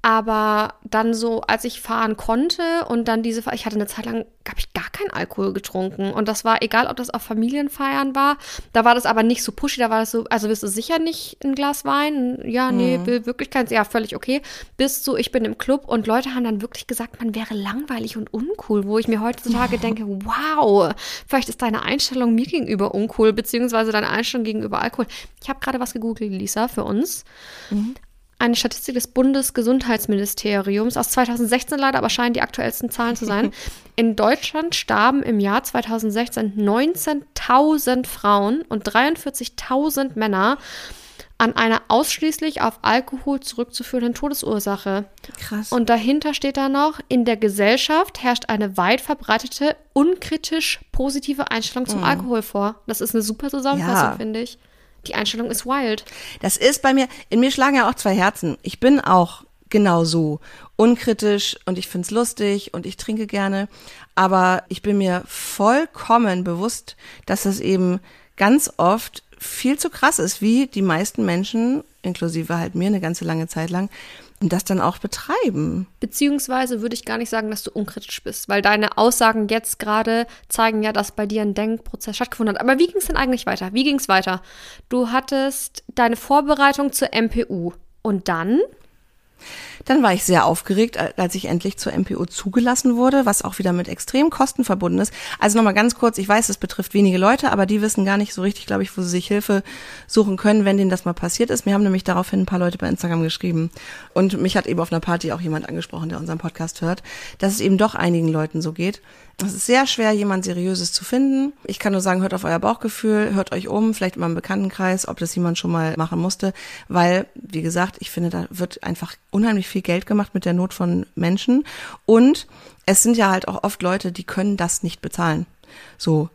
Aber dann so, als ich fahren konnte und dann diese, ich hatte eine Zeit lang, habe ich gar keinen Alkohol getrunken. Und das war egal, ob das auf Familienfeiern war. Da war das aber nicht so pushy, da war das so, also willst du sicher nicht ein Glas Wein? Ja, nee, will wirklich keins. Ja, völlig okay. Bis zu, ich bin im Club und Leute haben dann wirklich gesagt, man wäre langweilig und uncool, wo ich mir heutzutage denke, wow, vielleicht ist deine Einstellung mir gegenüber uncool, beziehungsweise deine Einstellung gegenüber Alkohol. Ich habe gerade was gegoogelt, Lisa, für uns eine Statistik des Bundesgesundheitsministeriums aus 2016 leider, aber scheinen die aktuellsten Zahlen zu sein. In Deutschland starben im Jahr 2016 19.000 Frauen und 43.000 Männer an einer ausschließlich auf Alkohol zurückzuführenden Todesursache. Krass. Und dahinter steht da noch, in der Gesellschaft herrscht eine weit verbreitete, unkritisch positive Einstellung zum Alkohol vor. Das ist eine super Zusammenfassung, Mhm. Ja. finde ich. Die Einstellung ist wild. Das ist bei mir, in mir schlagen ja auch zwei Herzen. Ich bin auch genau so unkritisch und ich find's lustig und ich trinke gerne, aber ich bin mir vollkommen bewusst, dass es eben ganz oft viel zu krass ist, wie die meisten Menschen, inklusive halt mir eine ganze lange Zeit lang, das dann auch betreiben. Beziehungsweise würde ich gar nicht sagen, dass du unkritisch bist, weil deine Aussagen jetzt gerade zeigen ja, dass bei dir ein Denkprozess stattgefunden hat. Aber wie ging es denn eigentlich weiter? Wie ging es weiter? Du hattest deine Vorbereitung zur MPU und dann? Dann war ich sehr aufgeregt, als ich endlich zur MPO zugelassen wurde, was auch wieder mit extremen Kosten verbunden ist. Also nochmal ganz kurz, ich weiß, es betrifft wenige Leute, aber die wissen gar nicht so richtig, glaube ich, wo sie sich Hilfe suchen können, wenn denen das mal passiert ist. Mir haben nämlich daraufhin ein paar Leute bei Instagram geschrieben. Und mich hat eben auf einer Party auch jemand angesprochen, der unseren Podcast hört, dass es eben doch einigen Leuten so geht. Es ist sehr schwer, jemand Seriöses zu finden. Ich kann nur sagen, hört auf euer Bauchgefühl, hört euch um, vielleicht mal im Bekanntenkreis, ob das jemand schon mal machen musste, weil, wie gesagt, ich finde, da wird einfach unheimlich viel Geld gemacht mit der Not von Menschen und es sind ja halt auch oft Leute, die können das nicht bezahlen. So.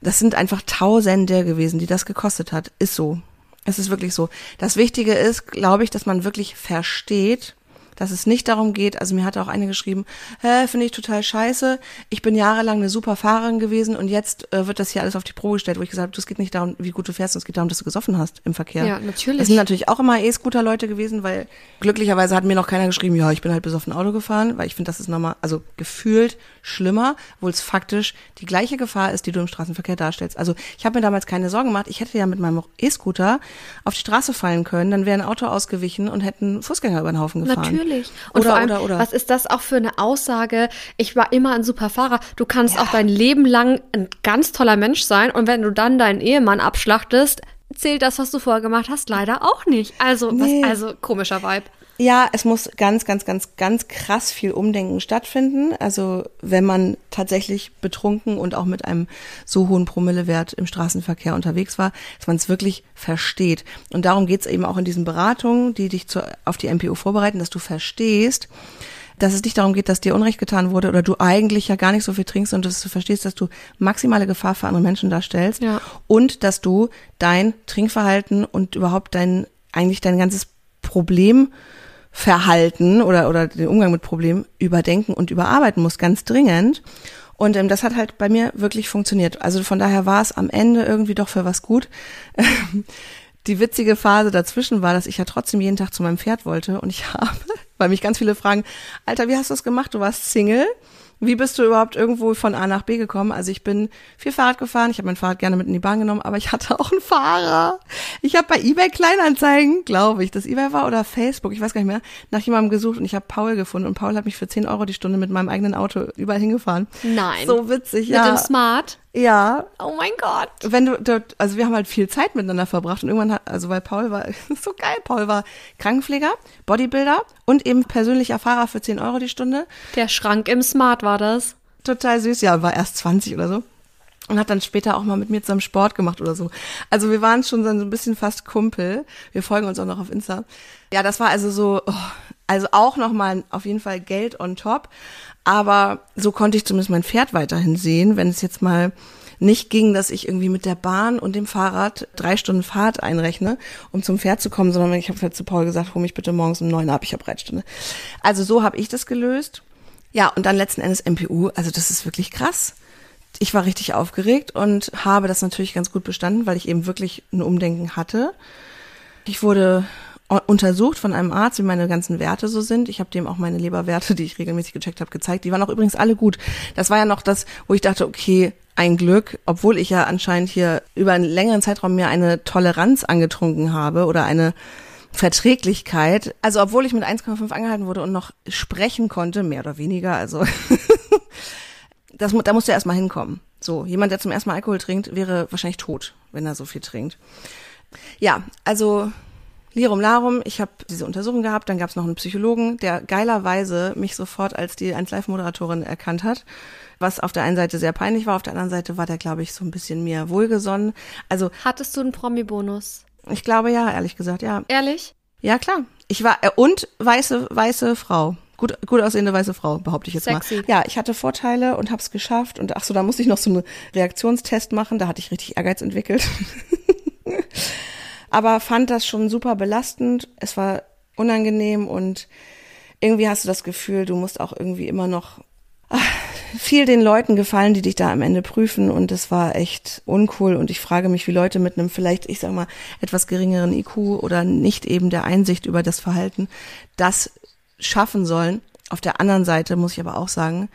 Das sind einfach Tausende gewesen, die das gekostet hat. Ist so. Es ist wirklich so. Das Wichtige ist, glaube ich, dass man wirklich versteht, dass es nicht darum geht, also mir hat auch eine geschrieben, hä, finde ich total scheiße, ich bin jahrelang eine super Fahrerin gewesen und jetzt äh, wird das hier alles auf die Probe gestellt, wo ich gesagt habe, es geht nicht darum, wie gut du fährst, es geht darum, dass du gesoffen hast im Verkehr. Ja, natürlich. Es sind natürlich auch immer E-Scooter-Leute gewesen, weil glücklicherweise hat mir noch keiner geschrieben, ja, ich bin halt besoffen Auto gefahren, weil ich finde, das ist nochmal, also gefühlt schlimmer, obwohl es faktisch die gleiche Gefahr ist, die du im Straßenverkehr darstellst. Also ich habe mir damals keine Sorgen gemacht, ich hätte ja mit meinem E-Scooter auf die Straße fallen können, dann wäre ein Auto ausgewichen und hätten Fußgänger über den Haufen gefahren. Natürlich. Natürlich. Und Oder, vor allem, oder, oder. was ist das auch für eine Aussage? Ich war immer ein super Fahrer. Du kannst auch dein Leben lang ein ganz toller Mensch sein und wenn du dann deinen Ehemann abschlachtest, zählt das, was du vorher gemacht hast, leider auch nicht. Also, Nee. was, also komischer Vibe. Ja, es muss ganz, ganz, ganz, ganz krass viel Umdenken stattfinden. Also wenn man tatsächlich betrunken und auch mit einem so hohen Promillewert im Straßenverkehr unterwegs war, dass man es wirklich versteht. Und darum geht's eben auch in diesen Beratungen, die dich zu, auf die MPO vorbereiten, dass du verstehst, dass es nicht darum geht, dass dir Unrecht getan wurde oder du eigentlich ja gar nicht so viel trinkst und dass du verstehst, dass du maximale Gefahr für andere Menschen darstellst Ja. und dass du dein Trinkverhalten und überhaupt dein eigentlich dein ganzes Problemverhalten oder oder den Umgang mit Problemen überdenken und überarbeiten musst, ganz dringend. Und ähm, das hat halt bei mir wirklich funktioniert. Also von daher war es am Ende irgendwie doch für was gut. Die witzige Phase dazwischen war, dass ich ja trotzdem jeden Tag zu meinem Pferd wollte und ich habe, weil mich ganz viele fragen, Alter, wie hast du das gemacht? Du warst Single? Wie bist du überhaupt irgendwo von A nach B gekommen? Also ich bin viel Fahrrad gefahren, ich habe mein Fahrrad gerne mit in die Bahn genommen, aber ich hatte auch einen Fahrer. Ich habe bei eBay Kleinanzeigen, glaube ich, das eBay war oder Facebook, ich weiß gar nicht mehr, nach jemandem gesucht und ich habe Paul gefunden und Paul hat mich für 10 Euro die Stunde mit meinem eigenen Auto überall hingefahren. Nein. So witzig, Mit ja. dem Smart. Ja, Oh mein Gott. wenn du dort, also wir haben halt viel Zeit miteinander verbracht und irgendwann hat, also weil Paul war, so geil, Paul war Krankenpfleger, Bodybuilder und eben persönlicher Fahrer für 10 Euro die Stunde. Der Schrank im Smart war das. Total süß, ja, war erst 20 oder so. Und hat dann später auch mal mit mir zusammen Sport gemacht oder so. Also wir waren schon so ein bisschen fast Kumpel. Wir folgen uns auch noch auf Insta. Ja, das war also so, oh, also auch nochmal auf jeden Fall Geld on top. Aber so konnte ich zumindest mein Pferd weiterhin sehen, wenn es jetzt mal nicht ging, dass ich irgendwie mit der Bahn und dem Fahrrad drei Stunden Fahrt einrechne, um zum Pferd zu kommen, sondern ich habe halt zu Paul gesagt, hol mich bitte morgens um neun ab, ich habe Reitstunde. Also so habe ich das gelöst. Ja, und dann letzten Endes MPU, also das ist wirklich krass. Ich war richtig aufgeregt und habe das natürlich ganz gut bestanden, weil ich eben wirklich ein Umdenken hatte. Ich wurde untersucht von einem Arzt, wie meine ganzen Werte so sind. Ich habe dem auch meine Leberwerte, die ich regelmäßig gecheckt habe, gezeigt. Die waren auch übrigens alle gut. Das war ja noch das, wo ich dachte, okay, ein Glück, obwohl ich ja anscheinend hier über einen längeren Zeitraum mir eine Toleranz angetrunken habe oder eine Verträglichkeit. Also obwohl ich mit 1,5 angehalten wurde und noch sprechen konnte, mehr oder weniger, also das, da musst du erstmal hinkommen. So, jemand, der zum ersten Mal Alkohol trinkt, wäre wahrscheinlich tot, wenn er so viel trinkt. Ja, also Lirum Larum, ich habe diese Untersuchung gehabt, dann gab es noch einen Psychologen, der geilerweise mich sofort als die 1 Live-Moderatorin erkannt hat, was auf der einen Seite sehr peinlich war, auf der anderen Seite war der, glaube ich, so ein bisschen mir wohlgesonnen. Also Hattest du einen Promi-Bonus? ich glaube ja, ehrlich gesagt, ja. Ehrlich? Ja, klar. Ich war, äh, und weiße, weiße Frau. Gut, gut aussehende weiße Frau, behaupte ich jetzt Sexy. mal. Ja, ich hatte Vorteile und hab's geschafft. Und ach so, da musste ich noch so einen Reaktionstest machen. Da hatte ich richtig Ehrgeiz entwickelt. Aber fand das schon super belastend. Es war unangenehm und irgendwie hast du das Gefühl, du musst auch irgendwie immer noch ah, viel den Leuten gefallen, die dich da am Ende prüfen und das war echt uncool und ich frage mich, wie Leute mit einem vielleicht, ich sag mal, etwas geringeren IQ oder nicht eben der Einsicht über das Verhalten das schaffen sollen. Auf der anderen Seite muss ich aber auch sagen,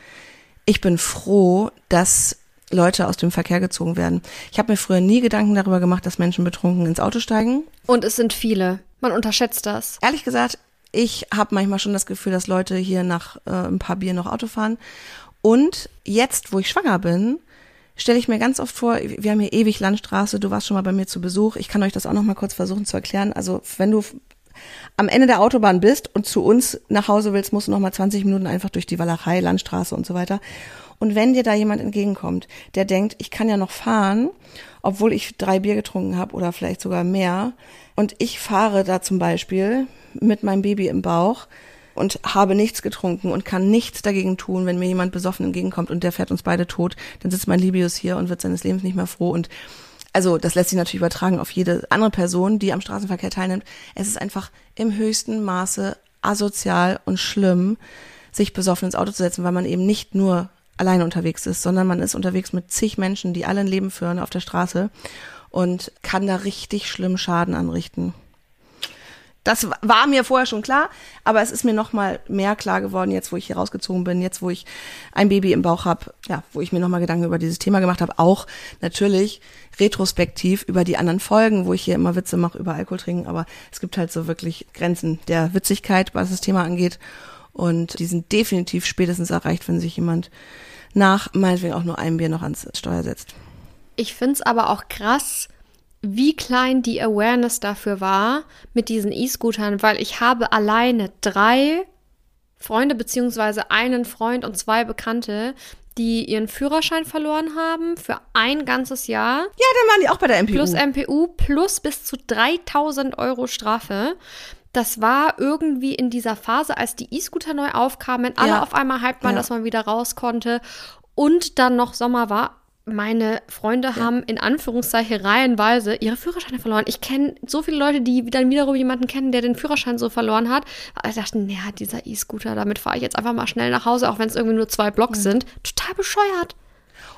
ich bin froh, dass Leute aus dem Verkehr gezogen werden. Ich habe mir früher nie Gedanken darüber gemacht, dass Menschen betrunken ins Auto steigen. Und es sind viele. Man unterschätzt das. Ehrlich gesagt, ich habe manchmal schon das Gefühl, dass Leute hier nach äh, ein paar Bier noch Auto fahren. Und jetzt, wo ich schwanger bin, stelle ich mir ganz oft vor, wir haben hier ewig Landstraße, du warst schon mal bei mir zu Besuch. Ich kann euch das auch noch mal kurz versuchen zu erklären. Also wenn du am Ende der Autobahn bist und zu uns nach Hause willst, musst du noch mal 20 Minuten einfach durch die Walachei, Landstraße und so weiter. Und wenn dir da jemand entgegenkommt, der denkt, ich kann ja noch fahren, obwohl ich drei Bier getrunken habe oder vielleicht sogar mehr, und ich fahre da zum Beispiel mit meinem Baby im Bauch und habe nichts getrunken und kann nichts dagegen tun, wenn mir jemand besoffen entgegenkommt und der fährt uns beide tot, dann sitzt mein Libius hier und wird seines Lebens nicht mehr froh und also das lässt sich natürlich übertragen auf jede andere Person, die am Straßenverkehr teilnimmt. Es ist einfach im höchsten Maße asozial und schlimm, sich besoffen ins Auto zu setzen, weil man eben nicht nur alleine unterwegs ist, sondern man ist unterwegs mit zig Menschen, die alle ein Leben führen auf der Straße und kann da richtig schlimm Schaden anrichten. Das war mir vorher schon klar, aber es ist mir noch mal mehr klar geworden, jetzt wo ich hier rausgezogen bin, jetzt wo ich ein Baby im Bauch habe, ja, wo ich mir noch mal Gedanken über dieses Thema gemacht habe, auch natürlich retrospektiv über die anderen Folgen, wo ich hier immer Witze mache über Alkohol trinken, aber es gibt halt so wirklich Grenzen der Witzigkeit, was das Thema angeht und die sind definitiv spätestens erreicht, wenn sich jemand nach meinetwegen auch nur einem Bier noch ans Steuer setzt. Ich find's aber auch krass, wie klein die Awareness dafür war mit diesen E-Scootern, weil ich habe alleine drei Freunde beziehungsweise einen Freund und zwei Bekannte, die ihren Führerschein verloren haben für ein ganzes Jahr. Ja, dann waren die auch bei der MPU. Plus MPU plus bis zu 3000 Euro Strafe. Das war irgendwie in dieser Phase, als die E-Scooter neu aufkamen, alle Ja. auf einmal hyped waren, Ja. dass man wieder raus konnte und dann noch Sommer war. Meine Freunde haben in Anführungszeichen reihenweise ihre Führerscheine verloren. Ich kenne so viele Leute, die dann wiederum jemanden kennen, der den Führerschein so verloren hat. Ich dachte, naja, dieser E-Scooter, damit fahre ich jetzt einfach mal schnell nach Hause, auch wenn es irgendwie nur zwei Blocks sind. Total bescheuert.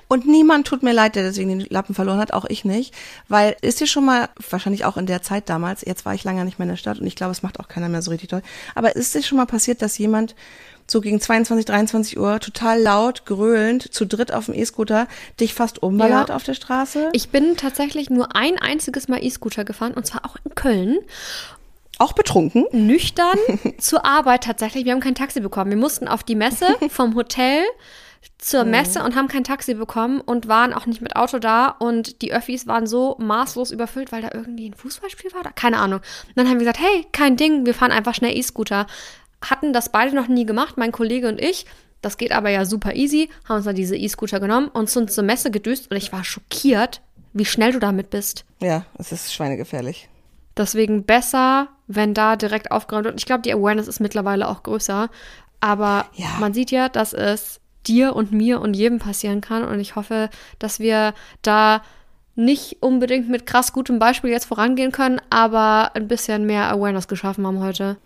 Und niemand tut mir leid, der deswegen den Lappen verloren hat, auch ich nicht. Weil ist dir schon mal, wahrscheinlich auch in der Zeit damals, jetzt war ich lange nicht mehr in der Stadt und ich glaube, es macht auch keiner mehr so richtig toll, aber ist dir schon mal passiert, dass jemand so gegen 22, 23 Uhr total laut, gröhlend, zu dritt auf dem E-Scooter, dich fast umballert Ja. auf der Straße? Ich bin tatsächlich nur ein einziges Mal E-Scooter gefahren und zwar auch in Köln. auch betrunken? nüchtern zur Arbeit tatsächlich. Wir haben kein Taxi bekommen. Wir mussten auf die Messe vom Hotel zur Messe und haben kein Taxi bekommen und waren auch nicht mit Auto da und die Öffis waren so maßlos überfüllt, weil da irgendwie ein Fußballspiel war. Da? Keine Ahnung. Und dann haben wir gesagt, hey, kein Ding, wir fahren einfach schnell E-Scooter. Hatten das beide noch nie gemacht, mein Kollege und ich. Das geht aber ja super easy. Haben uns dann diese E-Scooter genommen und sind zur Messe gedüst und ich war schockiert, wie schnell du damit bist. Ja, es ist schweinegefährlich. Deswegen besser, wenn da direkt aufgeräumt wird. Ich glaube, die Awareness ist mittlerweile auch größer. Aber Ja. man sieht ja, dass es dir und mir und jedem passieren kann. Und ich hoffe, dass wir da nicht unbedingt mit krass gutem Beispiel jetzt vorangehen können, aber ein bisschen mehr Awareness geschaffen haben heute.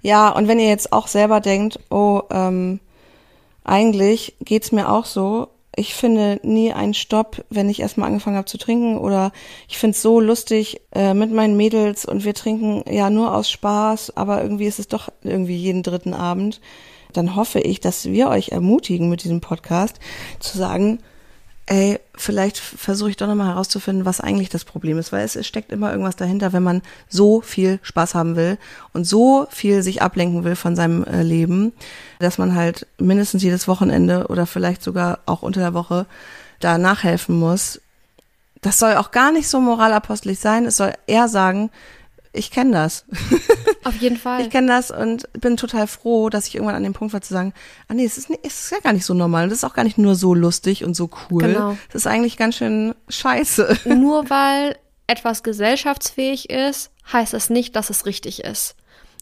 Ja, und wenn ihr jetzt auch selber denkt, oh, ähm, eigentlich geht's mir auch so. Ich finde nie einen Stopp, wenn ich erstmal angefangen habe zu trinken oder ich find's so lustig äh, mit meinen Mädels und wir trinken ja nur aus Spaß, aber irgendwie ist es doch irgendwie jeden dritten Abend. Dann hoffe ich, dass wir euch ermutigen mit diesem Podcast zu sagen, ey, vielleicht versuche ich doch nochmal herauszufinden, was eigentlich das Problem ist, weil es, es steckt immer irgendwas dahinter, wenn man so viel Spaß haben will und so viel sich ablenken will von seinem äh, Leben, dass man halt mindestens jedes Wochenende oder vielleicht sogar auch unter der Woche da nachhelfen muss. Das soll auch gar nicht so moralapostlich sein, es soll eher sagen, ich kenne das. Auf jeden Fall. Ich kenne das und bin total froh, dass ich irgendwann an dem Punkt war zu sagen, ah nee, es ist, es ist ja gar nicht so normal es ist auch gar nicht nur so lustig und so cool. Genau. Es ist eigentlich ganz schön scheiße. Nur weil etwas gesellschaftsfähig ist, heißt es nicht, dass es richtig ist.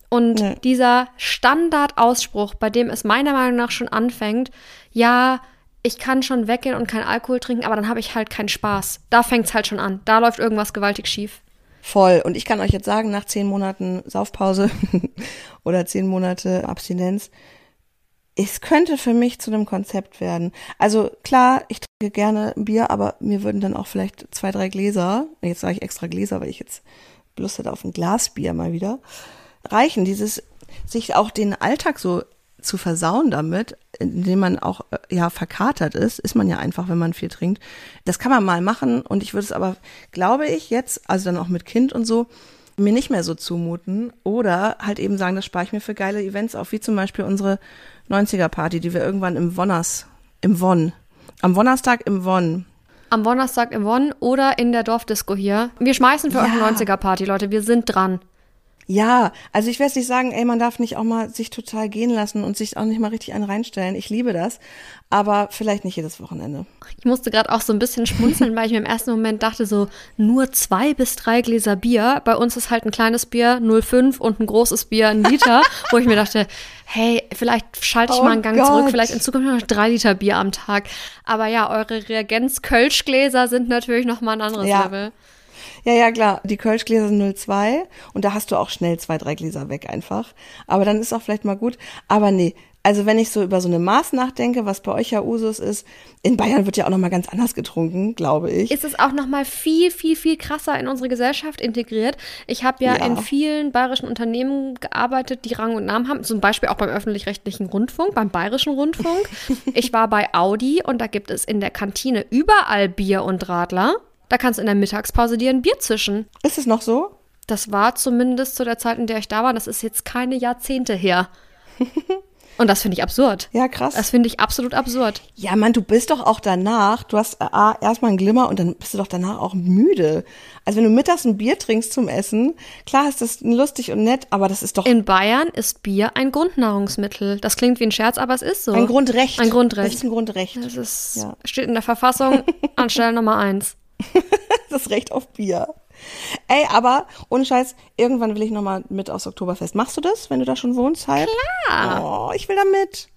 Und Nee. dieser Standardausspruch, bei dem es meiner Meinung nach schon anfängt, ja, ich kann schon weggehen und keinen Alkohol trinken, aber dann habe ich halt keinen Spaß. Da fängt es halt schon an. Da läuft irgendwas gewaltig schief. Voll. Und ich kann euch jetzt sagen, nach zehn Monaten Saufpause oder zehn Monate Abstinenz, es könnte für mich zu einem Konzept werden. Also klar, ich trinke gerne ein Bier, aber mir würden dann auch vielleicht zwei, drei Gläser, jetzt sage ich extra Gläser, weil ich jetzt Lust hätte auf ein Glas Bier mal wieder, reichen. Dieses, sich auch den Alltag so zu versauen damit, indem man auch äh, ja verkatert ist, ist man ja einfach, wenn man viel trinkt. Das kann man mal machen und ich würde es aber, glaube ich, jetzt, also dann auch mit Kind und so, mir nicht mehr so zumuten oder halt eben sagen, das spare ich mir für geile Events auf, wie zum Beispiel unsere 90er-Party, die wir irgendwann im Wonners, im Wonn, am Wonnerstag im Wonn Am Donnerstag im Wonn oder in der Dorfdisco hier. Wir schmeißen für euch Ja. eine 90er-Party, Leute. Wir sind dran. Ja, also ich werde nicht sagen, ey, man darf nicht auch mal sich total gehen lassen und sich auch nicht mal richtig einen reinstellen. Ich liebe das, aber vielleicht nicht jedes Wochenende. Ich musste gerade auch so ein bisschen schmunzeln, weil ich mir im ersten Moment dachte, so nur zwei bis drei Gläser Bier. Bei uns ist halt ein kleines Bier 0,5 und ein großes Bier ein Liter, wo ich mir dachte, hey, vielleicht schalte ich Oh mal einen Gang Gott. zurück, vielleicht in Zukunft noch drei Liter Bier am Tag. Aber ja, eure Reagenz-Kölschgläser sind natürlich noch mal ein anderes Ja. Level. Ja, ja, klar. Die Kölschgläser sind 02 und da hast du auch schnell zwei, drei Gläser weg einfach. Aber dann ist auch vielleicht mal gut. Aber nee, Also wenn ich so über so eine Maß nachdenke, was bei euch ja Usus ist, in Bayern wird ja auch noch mal ganz anders getrunken, glaube ich. ist es auch noch mal viel, viel, viel krasser in unsere Gesellschaft integriert. Ich habe ja, Ja. in vielen bayerischen Unternehmen gearbeitet, die Rang und Namen haben. Zum Beispiel auch beim öffentlich-rechtlichen Rundfunk, beim bayerischen Rundfunk. ich war bei Audi und da gibt es in der Kantine überall Bier und Radler. Da kannst du in der Mittagspause dir ein Bier zischen. Ist es noch so? Das war zumindest zu der Zeit, in der ich da war. Das ist jetzt keine Jahrzehnte her. Und das finde ich absurd. Ja, krass. Das finde ich absolut absurd. Ja, Mann, du bist doch auch danach, du hast äh, A, erstmal einen Glimmer und dann bist du doch danach auch müde. Also wenn du mittags ein Bier trinkst zum Essen, klar ist das lustig und nett, aber das ist doch In Bayern ist Bier ein Grundnahrungsmittel. Das klingt wie ein Scherz, aber es ist so. ein Grundrecht. Ein Grundrecht. Das ist ein Grundrecht. Das ist, Ja. steht in der Verfassung an Stelle Nummer eins. Das Recht auf Bier. Ey, aber ohne Scheiß, irgendwann will ich noch mal mit aufs Oktoberfest. Machst du das, wenn du da schon wohnst? Halt? Klar. Oh, ich will da mit.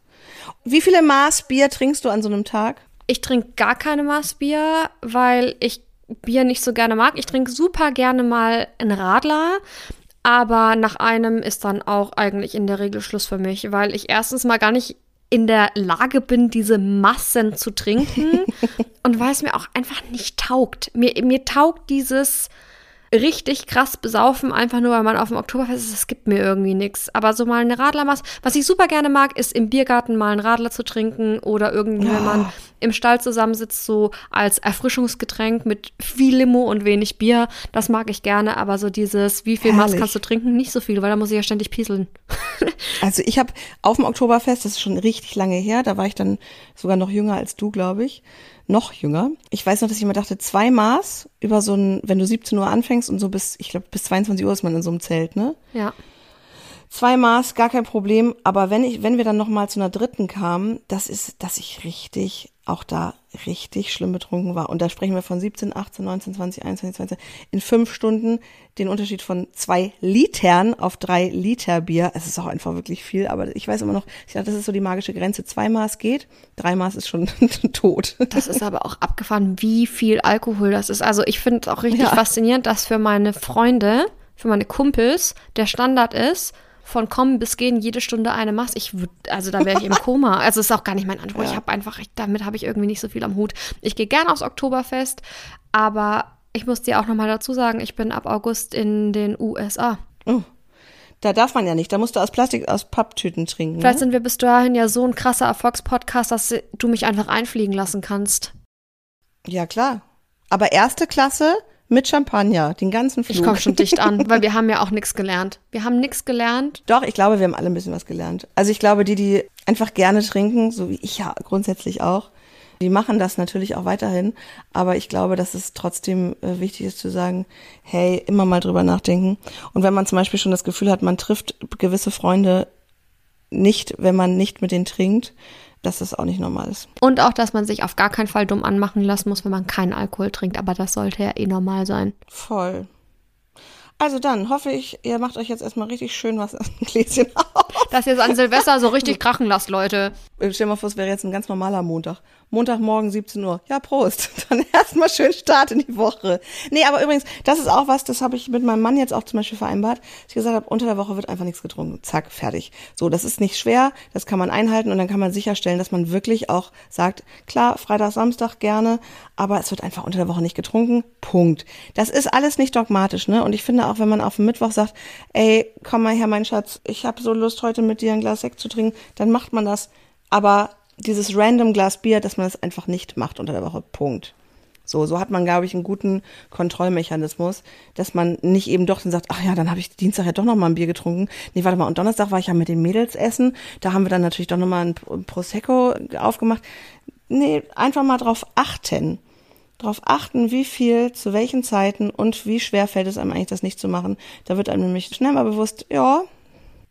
Wie viele Maß Bier trinkst du an so einem Tag? Ich trinke gar keine Maßbier, weil ich Bier nicht so gerne mag. Ich trinke super gerne mal einen Radler. Aber nach einem ist dann auch eigentlich in der Regel Schluss für mich, weil ich erstens mal gar nicht in der Lage bin, diese Massen zu trinken und weil es mir auch einfach nicht taugt. Mir, mir taugt dieses richtig krass besaufen, einfach nur weil man auf dem Oktoberfest ist, das gibt mir irgendwie nichts. Aber so mal eine Radlermaß, was ich super gerne mag, ist im Biergarten mal einen Radler zu trinken oder irgendwie, wenn man im Stall zusammensitzt, so als Erfrischungsgetränk mit viel Limo und wenig Bier. Das mag ich gerne, aber so dieses, wie viel Maß kannst du trinken? Nicht so viel, weil da muss ich ja ständig pieseln. Also ich habe auf dem Oktoberfest, das ist schon richtig lange her, da war ich dann sogar noch jünger als du, glaube ich. Noch jünger. Ich weiß noch, dass ich immer dachte, zwei Maß über so ein, wenn du 17 Uhr anfängst und so bis, ich glaube, bis 22 Uhr ist man in so einem Zelt, ne? Ja. Zwei Maß, gar kein Problem. Aber wenn ich, wenn wir dann noch mal zu einer dritten kamen, das ist, dass ich richtig, auch da richtig schlimm betrunken war. Und da sprechen wir von 17, 18, 19, 20, 21, 22. In fünf Stunden den Unterschied von zwei Litern auf drei Liter Bier. Es ist auch einfach wirklich viel. Aber ich weiß immer noch, ich dachte, das ist so die magische Grenze. Zwei Maß geht, drei Maß ist schon tot. Das ist aber auch abgefahren, wie viel Alkohol das ist. Also ich finde es auch richtig Ja. faszinierend, dass für meine Freunde, für meine Kumpels, der Standard ist, von kommen bis gehen jede Stunde eine Maß. Ich würde, also da wäre ich im Koma. Also ist auch gar nicht mein Anspruch. Ich habe einfach, ich, damit habe ich irgendwie nicht so viel am Hut. Ich gehe gern aufs Oktoberfest, aber ich muss dir auch noch mal dazu sagen, ich bin ab August in den USA. Da darf man ja nicht. Da musst du aus Plastik, aus Papptüten trinken. Vielleicht Ne? sind wir bis dahin ja so ein krasser Erfolgspodcast, dass du mich einfach einfliegen lassen kannst. Ja, klar. Aber erste Klasse mit Champagner, den ganzen Flug. Ich komme schon dicht an, weil wir haben ja auch nichts gelernt. Wir haben nichts gelernt. Doch, ich glaube, wir haben alle ein bisschen was gelernt. Also ich glaube, die, die einfach gerne trinken, so wie ich ja grundsätzlich auch, die machen das natürlich auch weiterhin. Aber ich glaube, dass es trotzdem äh, wichtig ist zu sagen, hey, immer mal drüber nachdenken. Und wenn man zum Beispiel schon das Gefühl hat, man trifft gewisse Freunde nicht, wenn man nicht mit denen trinkt, dass das auch nicht normal ist. Und auch, dass man sich auf gar keinen Fall dumm anmachen lassen muss, wenn man keinen Alkohol trinkt. Aber das sollte ja eh normal sein. Voll. Also dann hoffe ich, ihr macht euch jetzt erstmal richtig schön was aus dem Gläschen auf. Dass ihr es an Silvester so richtig krachen lasst, Leute. Stell dir mal vor, es wäre jetzt ein ganz normaler Montag. Montagmorgen 17 Uhr. Ja, Prost. Dann erstmal schön Start in die Woche. Nee, aber übrigens, das ist auch was, das habe ich mit meinem Mann jetzt auch zum Beispiel vereinbart. dass Ich gesagt habe, unter der Woche wird einfach nichts getrunken. Zack, fertig. So, das ist nicht schwer, das kann man einhalten und dann kann man sicherstellen, dass man wirklich auch sagt, klar, Freitag, Samstag gerne, aber es wird einfach unter der Woche nicht getrunken. Punkt. Das ist alles nicht dogmatisch, ne? Und ich finde auch, wenn man auf dem Mittwoch sagt, ey, komm mal her, mein Schatz, ich habe so Lust, heute mit dir ein Glas Sekt zu trinken, dann macht man das. Aber dieses random Glas Bier, dass man das einfach nicht macht unter der Woche. Punkt. So, so hat man, glaube ich, einen guten Kontrollmechanismus, dass man nicht eben doch dann sagt, ach ja, dann habe ich Dienstag ja doch noch mal ein Bier getrunken. Nee, warte mal, und Donnerstag war ich ja mit den Mädels essen. Da haben wir dann natürlich doch noch mal ein Prosecco aufgemacht. Nee, einfach mal drauf achten. Drauf achten, wie viel, zu welchen Zeiten und wie schwer fällt es einem eigentlich, das nicht zu machen. Da wird einem nämlich schnell mal bewusst, ja,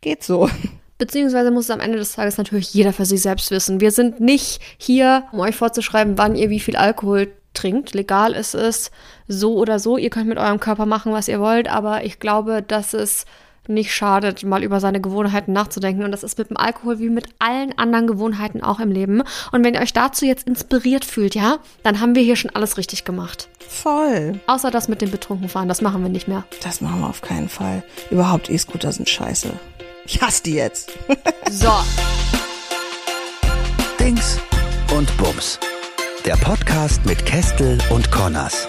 geht so. Beziehungsweise muss es am Ende des Tages natürlich jeder für sich selbst wissen. Wir sind nicht hier, um euch vorzuschreiben, wann ihr wie viel Alkohol trinkt. Legal ist es so oder so. Ihr könnt mit eurem Körper machen, was ihr wollt, aber ich glaube, dass es nicht schadet, mal über seine Gewohnheiten nachzudenken. Und das ist mit dem Alkohol wie mit allen anderen Gewohnheiten auch im Leben. Und wenn ihr euch dazu jetzt inspiriert fühlt, ja, dann haben wir hier schon alles richtig gemacht. Voll. Außer das mit dem Betrunkenfahren, das machen wir nicht mehr. Das machen wir auf keinen Fall. Überhaupt E-Scooter sind scheiße. Ich hasse die jetzt. so. Dings und Bums. Der Podcast mit Kästel und Connors.